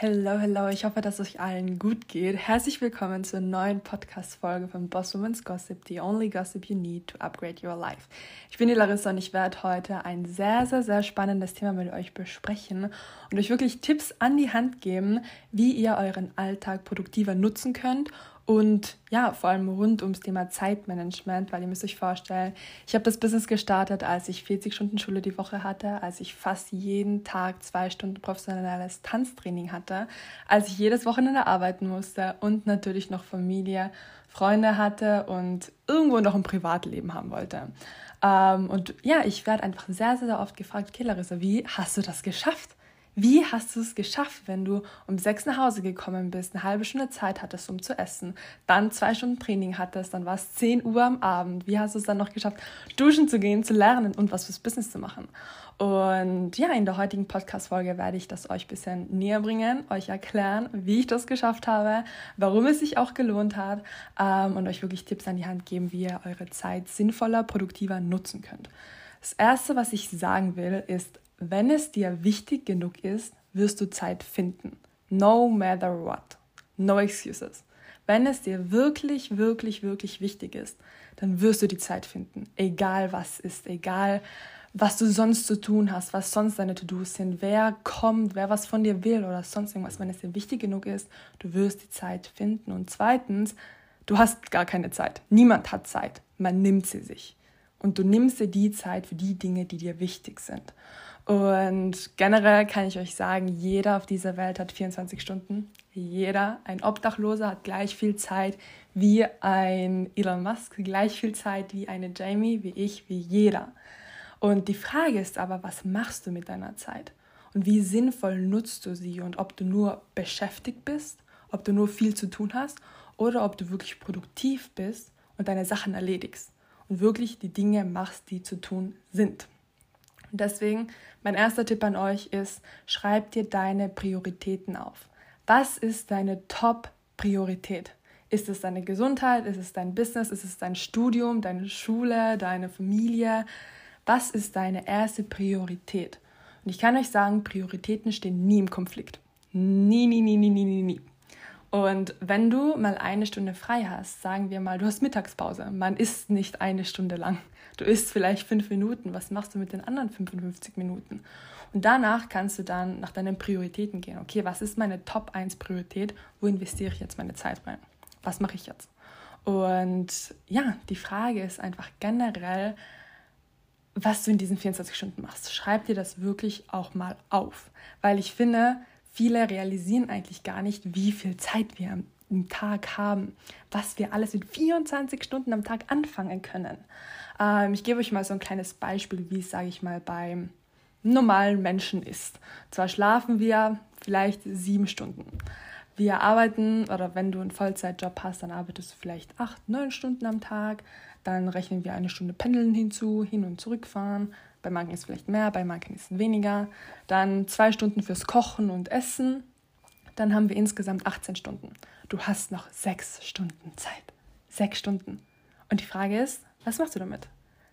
Hello, hello, ich hoffe, dass es euch allen gut geht. Herzlich willkommen zur neuen Podcast-Folge von Boss Woman's Gossip, the only gossip you need to upgrade your life. Ich bin die Larissa und ich werde heute ein sehr, sehr, sehr spannendes Thema mit euch besprechen und euch wirklich Tipps an die Hand geben, wie ihr euren Alltag produktiver nutzen könnt und ja, vor allem rund ums Thema Zeitmanagement, weil ihr müsst euch vorstellen, ich habe das Business gestartet, als ich 40 Stunden Schule die Woche hatte, als ich fast jeden Tag zwei Stunden professionelles Tanztraining hatte, als ich jedes Wochenende arbeiten musste und natürlich noch Familie, Freunde hatte und irgendwo noch ein Privatleben haben wollte. Ähm, und ja, ich werde einfach sehr, sehr oft gefragt, okay Larissa, wie hast du das geschafft? Wie hast du es geschafft, wenn du um sechs nach Hause gekommen bist, eine halbe Stunde Zeit hattest, um zu essen, dann zwei Stunden Training hattest, dann war es 10 Uhr am Abend. Wie hast du es dann noch geschafft, duschen zu gehen, zu lernen und was fürs Business zu machen? Und ja, in der heutigen Podcast-Folge werde ich das euch ein bisschen näher bringen, euch erklären, wie ich das geschafft habe, warum es sich auch gelohnt hat ähm, und euch wirklich Tipps an die Hand geben, wie ihr eure Zeit sinnvoller, produktiver nutzen könnt. Das Erste, was ich sagen will, ist, wenn es dir wichtig genug ist, wirst du Zeit finden. No matter what. No excuses. Wenn es dir wirklich, wirklich, wirklich wichtig ist, dann wirst du die Zeit finden. Egal was ist, egal was du sonst zu tun hast, was sonst deine To-Dos sind, wer kommt, wer was von dir will oder sonst irgendwas. Wenn es dir wichtig genug ist, du wirst die Zeit finden. Und zweitens, du hast gar keine Zeit. Niemand hat Zeit. Man nimmt sie sich. Und du nimmst dir die Zeit für die Dinge, die dir wichtig sind. Und generell kann ich euch sagen, jeder auf dieser Welt hat 24 Stunden. Jeder, ein Obdachloser hat gleich viel Zeit wie ein Elon Musk, gleich viel Zeit wie eine Jamie, wie ich, wie jeder. Und die Frage ist aber, was machst du mit deiner Zeit? Und wie sinnvoll nutzt du sie? Und ob du nur beschäftigt bist, ob du nur viel zu tun hast oder ob du wirklich produktiv bist und deine Sachen erledigst und wirklich die Dinge machst, die zu tun sind. Und deswegen, mein erster Tipp an euch ist, schreib dir deine Prioritäten auf. Was ist deine Top-Priorität? Ist es deine Gesundheit? Ist es dein Business? Ist es dein Studium, deine Schule, deine Familie? Was ist deine erste Priorität? Und ich kann euch sagen, Prioritäten stehen nie im Konflikt. Nie, nie, nie, nie, nie, nie, nie. Und wenn du mal eine Stunde frei hast, sagen wir mal, du hast Mittagspause, man isst nicht eine Stunde lang. Du isst vielleicht fünf Minuten. Was machst du mit den anderen 55 Minuten? Und danach kannst du dann nach deinen Prioritäten gehen. Okay, was ist meine Top 1 Priorität? Wo investiere ich jetzt meine Zeit rein? Was mache ich jetzt? Und ja, die Frage ist einfach generell, was du in diesen 24 Stunden machst. Schreib dir das wirklich auch mal auf. Weil ich finde, viele realisieren eigentlich gar nicht, wie viel Zeit wir am Tag haben, was wir alles in 24 Stunden am Tag anfangen können. Ähm, ich gebe euch mal so ein kleines Beispiel, wie es, sage ich mal, beim normalen Menschen ist. Zwar schlafen wir vielleicht sieben Stunden. Wir arbeiten, oder wenn du einen Vollzeitjob hast, dann arbeitest du vielleicht acht, neun Stunden am Tag. Dann rechnen wir eine Stunde Pendeln hinzu, hin und zurückfahren. Bei manchen ist es vielleicht mehr, bei manchen ist es weniger. Dann zwei Stunden fürs Kochen und Essen. Dann haben wir insgesamt 18 Stunden. Du hast noch sechs Stunden Zeit. Sechs Stunden. Und die Frage ist, was machst du damit?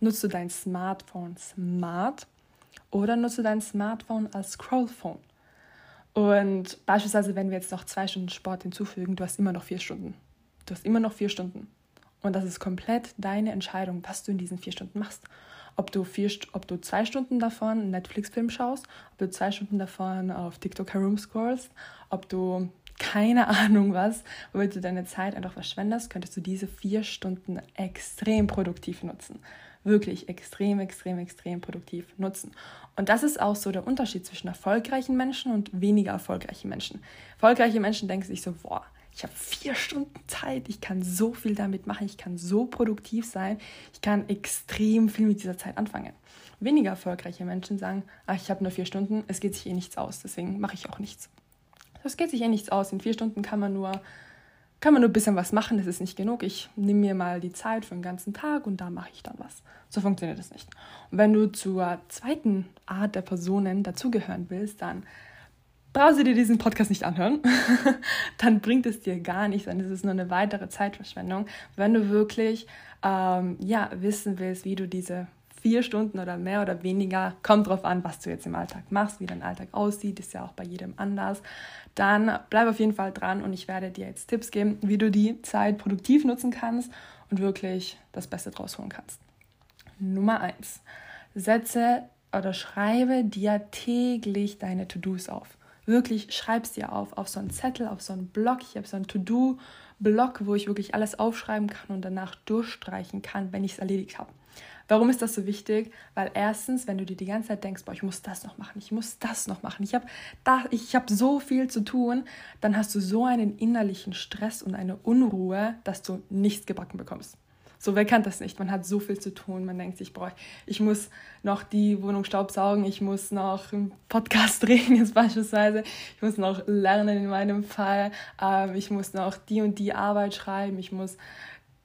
Nutzt du dein Smartphone smart oder nutzt du dein Smartphone als Scrollphone? Und beispielsweise, wenn wir jetzt noch zwei Stunden Sport hinzufügen, du hast immer noch vier Stunden. Du hast immer noch vier Stunden. Und das ist komplett deine Entscheidung, was du in diesen vier Stunden machst. Ob du, vier, ob du zwei Stunden davon einen Netflix-Film schaust, ob du zwei Stunden davon auf TikTok herumscrollst, ob du keine Ahnung was, womit du deine Zeit einfach verschwendest, könntest du diese vier Stunden extrem produktiv nutzen. Wirklich extrem, extrem, extrem produktiv nutzen. Und das ist auch so der Unterschied zwischen erfolgreichen Menschen und weniger erfolgreichen Menschen. Erfolgreiche Menschen denken sich so, boah, ich habe vier Stunden Zeit, ich kann so viel damit machen, ich kann so produktiv sein, ich kann extrem viel mit dieser Zeit anfangen. Weniger erfolgreiche Menschen sagen, ach, ich habe nur vier Stunden, es geht sich eh nichts aus, deswegen mache ich auch nichts. Das geht sich eh nichts aus. In vier Stunden kann man nur, kann man nur ein bisschen was machen, das ist nicht genug. Ich nehme mir mal die Zeit für den ganzen Tag und da mache ich dann was. So funktioniert das nicht. Und wenn du zur zweiten Art der Personen dazugehören willst, dann brauchst du dir diesen Podcast nicht anhören. dann bringt es dir gar nichts, ist es nur eine weitere Zeitverschwendung. Wenn du wirklich ähm, ja, wissen willst, wie du diese vier Stunden oder mehr oder weniger, kommt drauf an, was du jetzt im Alltag machst, wie dein Alltag aussieht, ist ja auch bei jedem anders. Dann bleib auf jeden Fall dran und ich werde dir jetzt Tipps geben, wie du die Zeit produktiv nutzen kannst und wirklich das Beste draus holen kannst. Nummer eins: Setze oder schreibe dir täglich deine To-Dos auf. Wirklich schreib's dir auf, auf so einen Zettel, auf so einen Block. Ich habe so einen To-Do-Block, wo ich wirklich alles aufschreiben kann und danach durchstreichen kann, wenn ich es erledigt habe. Warum ist das so wichtig? Weil erstens, wenn du dir die ganze Zeit denkst, boah, ich muss das noch machen, ich muss das noch machen, ich habe hab so viel zu tun, dann hast du so einen innerlichen Stress und eine Unruhe, dass du nichts gebacken bekommst. So, wer kennt das nicht? Man hat so viel zu tun. Man denkt sich, boah, ich muss noch die Wohnung staubsaugen, ich muss noch einen Podcast drehen, jetzt beispielsweise. Ich muss noch lernen in meinem Fall. Ähm, ich muss noch die und die Arbeit schreiben. Ich muss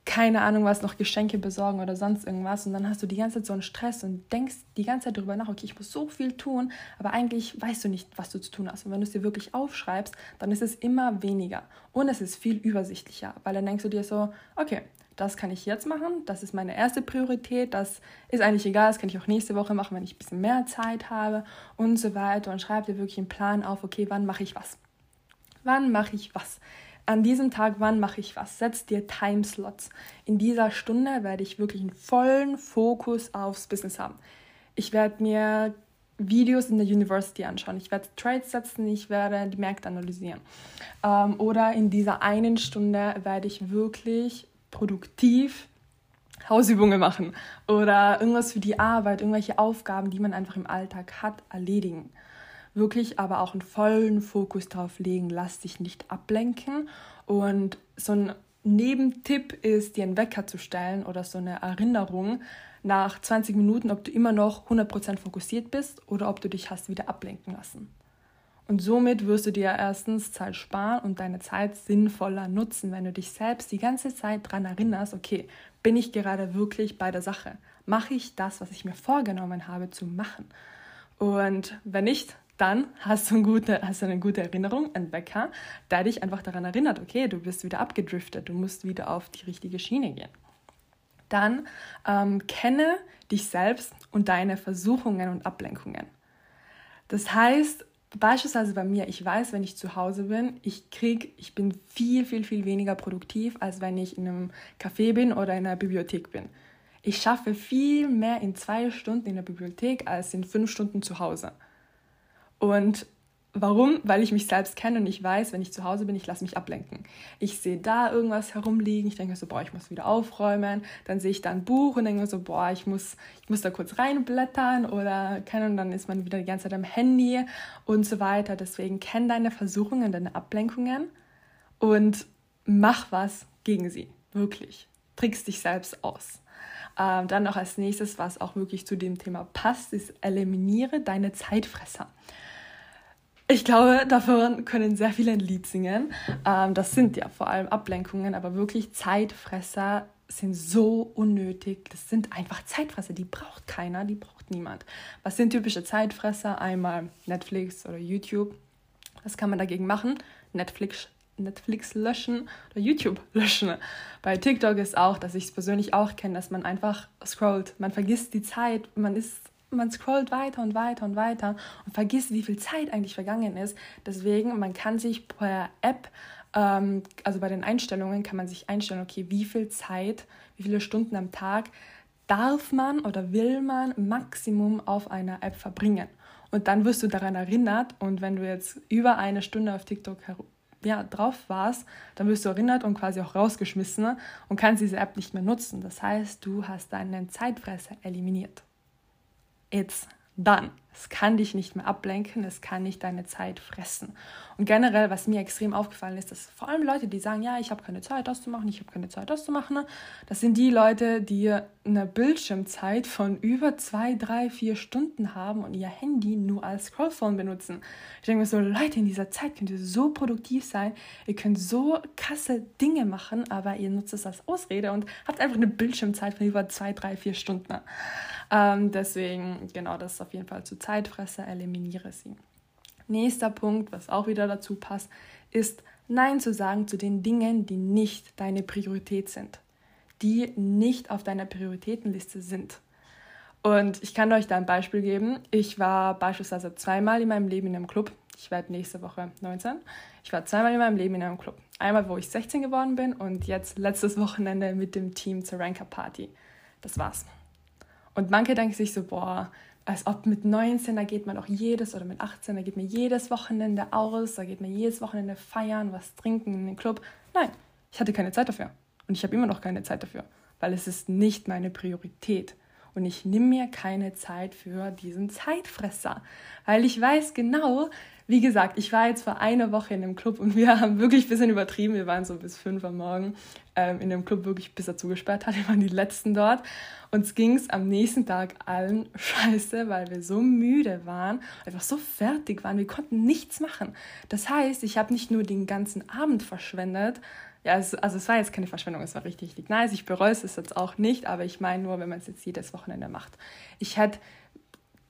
keine Ahnung was, noch Geschenke besorgen oder sonst irgendwas. Und dann hast du die ganze Zeit so einen Stress und denkst die ganze Zeit darüber nach, okay, ich muss so viel tun, aber eigentlich weißt du nicht, was du zu tun hast. Und wenn du es dir wirklich aufschreibst, dann ist es immer weniger. Und es ist viel übersichtlicher, weil dann denkst du dir so, okay, das kann ich jetzt machen, das ist meine erste Priorität, das ist eigentlich egal, das kann ich auch nächste Woche machen, wenn ich ein bisschen mehr Zeit habe und so weiter. Und schreib dir wirklich einen Plan auf, okay, wann mache ich was? Wann mache ich was? An diesem Tag, wann mache ich was? Setz dir Timeslots. In dieser Stunde werde ich wirklich einen vollen Fokus aufs Business haben. Ich werde mir Videos in der University anschauen. Ich werde Trades setzen, ich werde die Märkte analysieren. Ähm, oder in dieser einen Stunde werde ich wirklich produktiv Hausübungen machen oder irgendwas für die Arbeit, irgendwelche Aufgaben, die man einfach im Alltag hat, erledigen. Wirklich aber auch einen vollen Fokus darauf legen, lass dich nicht ablenken. Und so ein Nebentipp ist, dir einen Wecker zu stellen oder so eine Erinnerung nach 20 Minuten, ob du immer noch 100% fokussiert bist oder ob du dich hast wieder ablenken lassen. Und somit wirst du dir erstens Zeit sparen und deine Zeit sinnvoller nutzen, wenn du dich selbst die ganze Zeit daran erinnerst, okay, bin ich gerade wirklich bei der Sache? Mache ich das, was ich mir vorgenommen habe zu machen? Und wenn nicht, dann hast du, eine gute, hast du eine gute Erinnerung, ein Wecker, der dich einfach daran erinnert, okay, du bist wieder abgedriftet, du musst wieder auf die richtige Schiene gehen. Dann ähm, kenne dich selbst und deine Versuchungen und Ablenkungen. Das heißt, Beispielsweise bei mir, ich weiß, wenn ich zu Hause bin, ich krieg, ich bin viel, viel, viel weniger produktiv, als wenn ich in einem Café bin oder in einer Bibliothek bin. Ich schaffe viel mehr in zwei Stunden in der Bibliothek als in fünf Stunden zu Hause. Und Warum? Weil ich mich selbst kenne und ich weiß, wenn ich zu Hause bin, ich lasse mich ablenken. Ich sehe da irgendwas herumliegen, ich denke so, boah, ich muss wieder aufräumen. Dann sehe ich da ein Buch und denke so, boah, ich muss, ich muss da kurz reinblättern oder keine und dann ist man wieder die ganze Zeit am Handy und so weiter. Deswegen kenn deine Versuchungen, deine Ablenkungen und mach was gegen sie. Wirklich. Trickst dich selbst aus. Ähm, dann noch als nächstes, was auch wirklich zu dem Thema passt, ist eliminiere deine Zeitfresser. Ich glaube, davon können sehr viele ein Lied singen. Ähm, das sind ja vor allem Ablenkungen, aber wirklich Zeitfresser sind so unnötig. Das sind einfach Zeitfresser, die braucht keiner, die braucht niemand. Was sind typische Zeitfresser? Einmal Netflix oder YouTube. Was kann man dagegen machen? Netflix, Netflix löschen oder YouTube löschen. Bei TikTok ist auch, dass ich es persönlich auch kenne, dass man einfach scrollt. Man vergisst die Zeit, man ist man scrollt weiter und weiter und weiter und vergisst, wie viel Zeit eigentlich vergangen ist. Deswegen, man kann sich per App, ähm, also bei den Einstellungen, kann man sich einstellen, okay, wie viel Zeit, wie viele Stunden am Tag darf man oder will man Maximum auf einer App verbringen. Und dann wirst du daran erinnert und wenn du jetzt über eine Stunde auf TikTok ja, drauf warst, dann wirst du erinnert und quasi auch rausgeschmissen und kannst diese App nicht mehr nutzen. Das heißt, du hast deinen Zeitfresser eliminiert it's done. Es kann dich nicht mehr ablenken, es kann nicht deine Zeit fressen. Und generell, was mir extrem aufgefallen ist, dass vor allem Leute, die sagen, ja, ich habe keine Zeit, das zu machen, ich habe keine Zeit, das zu machen, das sind die Leute, die eine Bildschirmzeit von über zwei, drei, vier Stunden haben und ihr Handy nur als Scrollphone benutzen. Ich denke mir so, Leute, in dieser Zeit könnt ihr so produktiv sein, ihr könnt so krasse Dinge machen, aber ihr nutzt es als Ausrede und habt einfach eine Bildschirmzeit von über zwei, drei, vier Stunden. Ähm, deswegen, genau, das ist auf jeden Fall zu Zeitfresser, eliminiere sie. Nächster Punkt, was auch wieder dazu passt, ist Nein zu sagen zu den Dingen, die nicht deine Priorität sind, die nicht auf deiner Prioritätenliste sind. Und ich kann euch da ein Beispiel geben. Ich war beispielsweise zweimal in meinem Leben in einem Club. Ich werde nächste Woche 19. Ich war zweimal in meinem Leben in einem Club. Einmal, wo ich 16 geworden bin und jetzt letztes Wochenende mit dem Team zur Ranker Party. Das war's. Und manche denken sich so, boah, als ob mit 19, da geht man auch jedes, oder mit 18, da geht man jedes Wochenende aus, da geht man jedes Wochenende feiern, was trinken in den Club. Nein, ich hatte keine Zeit dafür. Und ich habe immer noch keine Zeit dafür, weil es ist nicht meine Priorität. Und ich nehme mir keine Zeit für diesen Zeitfresser, weil ich weiß genau, wie gesagt, ich war jetzt vor einer Woche in dem Club und wir haben wirklich ein bisschen übertrieben. Wir waren so bis fünf am Morgen ähm, in dem Club, wirklich bis er zugesperrt hat. Wir waren die Letzten dort. Uns ging es am nächsten Tag allen scheiße, weil wir so müde waren, einfach so fertig waren. Wir konnten nichts machen. Das heißt, ich habe nicht nur den ganzen Abend verschwendet, ja, es, also es war jetzt keine Verschwendung, es war richtig, richtig nice. Ich bereue es jetzt auch nicht, aber ich meine nur, wenn man es jetzt jedes Wochenende macht. Ich hätte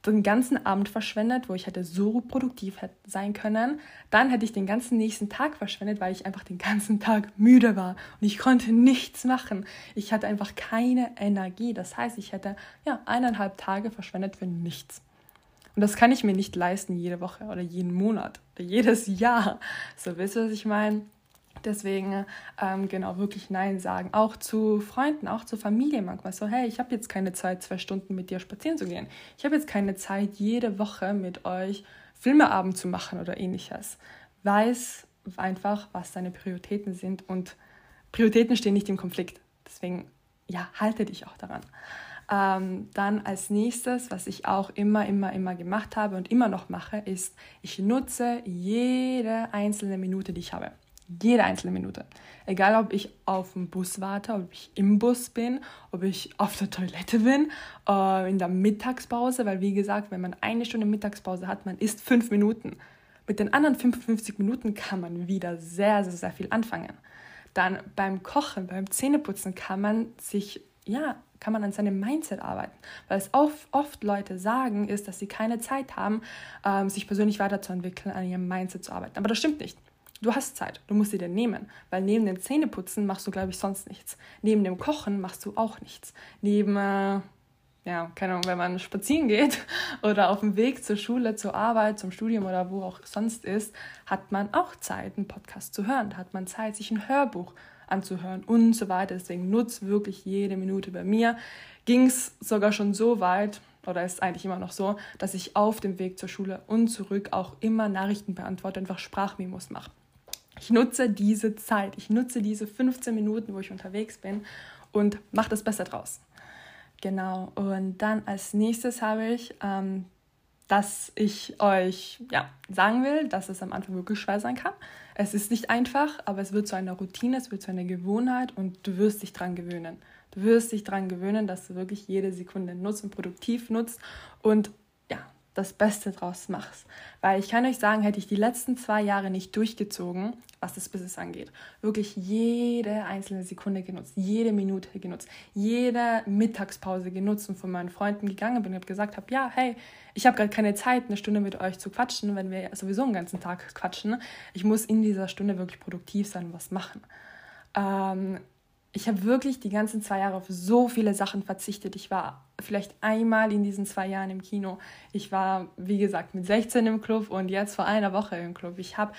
den ganzen Abend verschwendet, wo ich hätte so produktiv sein können. Dann hätte ich den ganzen nächsten Tag verschwendet, weil ich einfach den ganzen Tag müde war und ich konnte nichts machen. Ich hatte einfach keine Energie. Das heißt, ich hätte ja eineinhalb Tage verschwendet für nichts. Und das kann ich mir nicht leisten jede Woche oder jeden Monat oder jedes Jahr. So, wisst ihr, was ich meine? Deswegen ähm, genau wirklich Nein sagen. Auch zu Freunden, auch zur Familie manchmal. So, hey, ich habe jetzt keine Zeit, zwei Stunden mit dir spazieren zu gehen. Ich habe jetzt keine Zeit, jede Woche mit euch Filmeabend zu machen oder ähnliches. Weiß einfach, was deine Prioritäten sind und Prioritäten stehen nicht im Konflikt. Deswegen, ja, halte dich auch daran. Ähm, dann als nächstes, was ich auch immer, immer, immer gemacht habe und immer noch mache, ist, ich nutze jede einzelne Minute, die ich habe. Jede einzelne Minute. Egal, ob ich auf dem Bus warte, ob ich im Bus bin, ob ich auf der Toilette bin, äh, in der Mittagspause, weil wie gesagt, wenn man eine Stunde Mittagspause hat, man isst fünf Minuten. Mit den anderen 55 Minuten kann man wieder sehr, sehr, sehr viel anfangen. Dann beim Kochen, beim Zähneputzen kann man sich, ja, kann man an seinem Mindset arbeiten. Weil es oft, oft Leute sagen, ist, dass sie keine Zeit haben, ähm, sich persönlich weiterzuentwickeln, an ihrem Mindset zu arbeiten. Aber das stimmt nicht. Du hast Zeit, du musst sie dir nehmen, weil neben dem Zähneputzen machst du, glaube ich, sonst nichts. Neben dem Kochen machst du auch nichts. Neben, äh, ja, keine Ahnung, wenn man spazieren geht oder auf dem Weg zur Schule, zur Arbeit, zum Studium oder wo auch sonst ist, hat man auch Zeit, einen Podcast zu hören. Da hat man Zeit, sich ein Hörbuch anzuhören und so weiter. Deswegen nutzt wirklich jede Minute. Bei mir ging es sogar schon so weit, oder ist eigentlich immer noch so, dass ich auf dem Weg zur Schule und zurück auch immer Nachrichten beantworte, einfach Sprachmemos mache. Ich nutze diese Zeit, ich nutze diese 15 Minuten, wo ich unterwegs bin und mache das Beste draus. Genau, und dann als nächstes habe ich, ähm, dass ich euch ja, sagen will, dass es am Anfang wirklich schwer sein kann. Es ist nicht einfach, aber es wird zu einer Routine, es wird zu einer Gewohnheit und du wirst dich daran gewöhnen. Du wirst dich daran gewöhnen, dass du wirklich jede Sekunde nutzt und produktiv nutzt und das Beste draus machst. Weil ich kann euch sagen, hätte ich die letzten zwei Jahre nicht durchgezogen, was das Business angeht, wirklich jede einzelne Sekunde genutzt, jede Minute genutzt, jede Mittagspause genutzt und von meinen Freunden gegangen bin und gesagt habe, ja, hey, ich habe gerade keine Zeit, eine Stunde mit euch zu quatschen, wenn wir sowieso einen ganzen Tag quatschen. Ich muss in dieser Stunde wirklich produktiv sein und was machen. Ähm, ich habe wirklich die ganzen zwei Jahre auf so viele Sachen verzichtet. Ich war vielleicht einmal in diesen zwei Jahren im Kino. Ich war, wie gesagt, mit 16 im Club und jetzt vor einer Woche im Club. Ich habe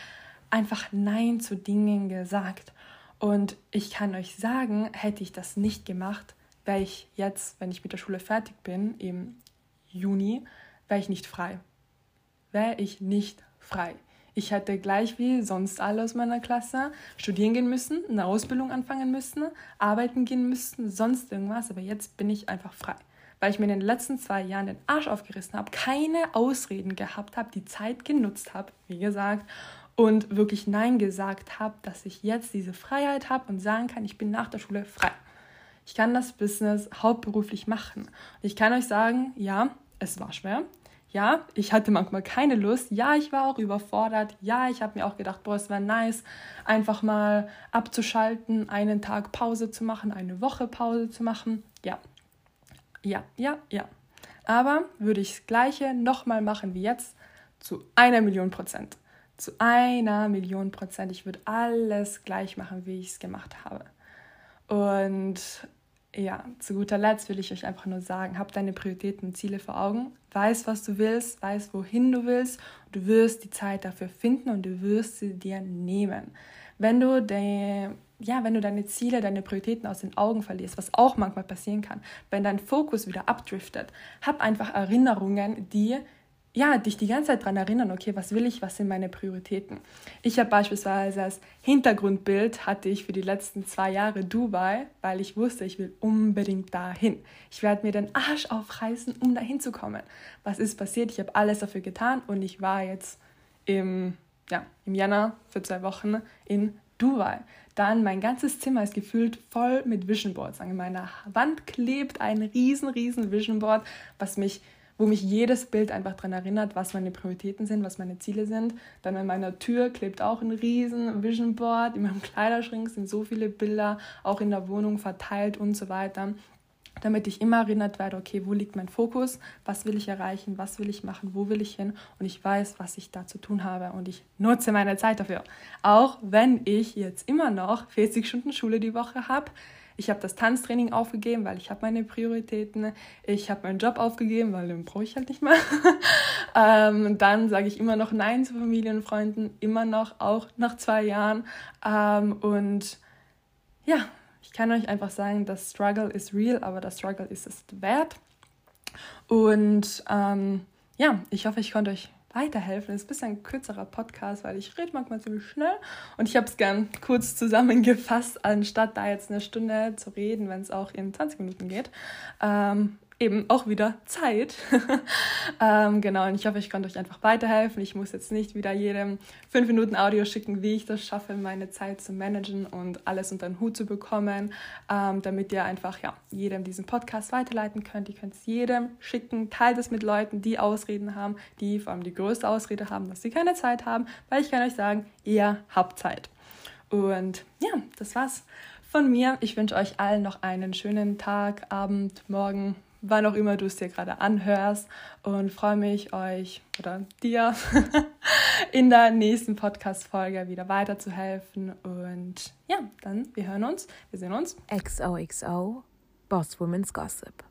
einfach Nein zu Dingen gesagt. Und ich kann euch sagen, hätte ich das nicht gemacht, wäre ich jetzt, wenn ich mit der Schule fertig bin, im Juni, wäre ich nicht frei. Wäre ich nicht frei. Ich hätte gleich wie sonst alle aus meiner Klasse studieren gehen müssen, eine Ausbildung anfangen müssen, arbeiten gehen müssen, sonst irgendwas. Aber jetzt bin ich einfach frei. Weil ich mir in den letzten zwei Jahren den Arsch aufgerissen habe, keine Ausreden gehabt habe, die Zeit genutzt habe, wie gesagt, und wirklich Nein gesagt habe, dass ich jetzt diese Freiheit habe und sagen kann, ich bin nach der Schule frei. Ich kann das Business hauptberuflich machen. Ich kann euch sagen, ja, es war schwer. Ja, ich hatte manchmal keine Lust. Ja, ich war auch überfordert. Ja, ich habe mir auch gedacht, boah, es wäre nice, einfach mal abzuschalten, einen Tag Pause zu machen, eine Woche Pause zu machen. Ja, ja, ja, ja. Aber würde ich das Gleiche nochmal machen wie jetzt, zu einer Million Prozent. Zu einer Million Prozent. Ich würde alles gleich machen, wie ich es gemacht habe. Und ja, zu guter Letzt will ich euch einfach nur sagen, hab deine Prioritäten und Ziele vor Augen, weiß, was du willst, weiß, wohin du willst, du wirst die Zeit dafür finden und du wirst sie dir nehmen. Wenn du de, ja, wenn du deine Ziele, deine Prioritäten aus den Augen verlierst, was auch manchmal passieren kann, wenn dein Fokus wieder abdriftet, hab einfach Erinnerungen, die ja, dich die ganze Zeit daran erinnern, okay, was will ich, was sind meine Prioritäten. Ich habe beispielsweise als Hintergrundbild hatte ich für die letzten zwei Jahre Dubai, weil ich wusste, ich will unbedingt dahin. Ich werde mir den Arsch aufreißen, um dahin zu kommen. Was ist passiert? Ich habe alles dafür getan und ich war jetzt im, ja, im Januar für zwei Wochen in Dubai. Dann mein ganzes Zimmer ist gefüllt voll mit Vision Boards. An meiner Wand klebt ein riesen, riesen Vision Board, was mich wo mich jedes Bild einfach daran erinnert, was meine Prioritäten sind, was meine Ziele sind. Dann an meiner Tür klebt auch ein riesen Vision Board. In meinem Kleiderschrank sind so viele Bilder, auch in der Wohnung verteilt und so weiter. Damit ich immer erinnert werde, okay, wo liegt mein Fokus, was will ich erreichen, was will ich machen, wo will ich hin und ich weiß, was ich da zu tun habe und ich nutze meine Zeit dafür. Auch wenn ich jetzt immer noch 40 Stunden Schule die Woche habe, ich habe das Tanztraining aufgegeben, weil ich habe meine Prioritäten. Ich habe meinen Job aufgegeben, weil den brauche ich halt nicht mehr. ähm, dann sage ich immer noch Nein zu Familien und Freunden, immer noch, auch nach zwei Jahren. Ähm, und ja, ich kann euch einfach sagen, das Struggle ist real, aber das Struggle ist es wert. Und ähm, ja, ich hoffe, ich konnte euch weiterhelfen. Es ist ein bisschen ein kürzerer Podcast, weil ich rede manchmal ziemlich schnell und ich habe es gern kurz zusammengefasst, anstatt da jetzt eine Stunde zu reden, wenn es auch in 20 Minuten geht. Ähm, eben auch wieder Zeit. ähm, genau, und ich hoffe, ich konnte euch einfach weiterhelfen. Ich muss jetzt nicht wieder jedem fünf Minuten Audio schicken, wie ich das schaffe, meine Zeit zu managen und alles unter den Hut zu bekommen, ähm, damit ihr einfach ja, jedem diesen Podcast weiterleiten könnt. Ihr könnt es jedem schicken, teilt es mit Leuten, die Ausreden haben, die vor allem die größte Ausrede haben, dass sie keine Zeit haben, weil ich kann euch sagen, ihr habt Zeit. Und ja, das war's von mir. Ich wünsche euch allen noch einen schönen Tag, Abend, Morgen, wann auch immer du es dir gerade anhörst und freue mich, euch oder dir in der nächsten Podcast-Folge wieder weiterzuhelfen. Und ja, dann, wir hören uns, wir sehen uns. XOXO, Boss Women's Gossip.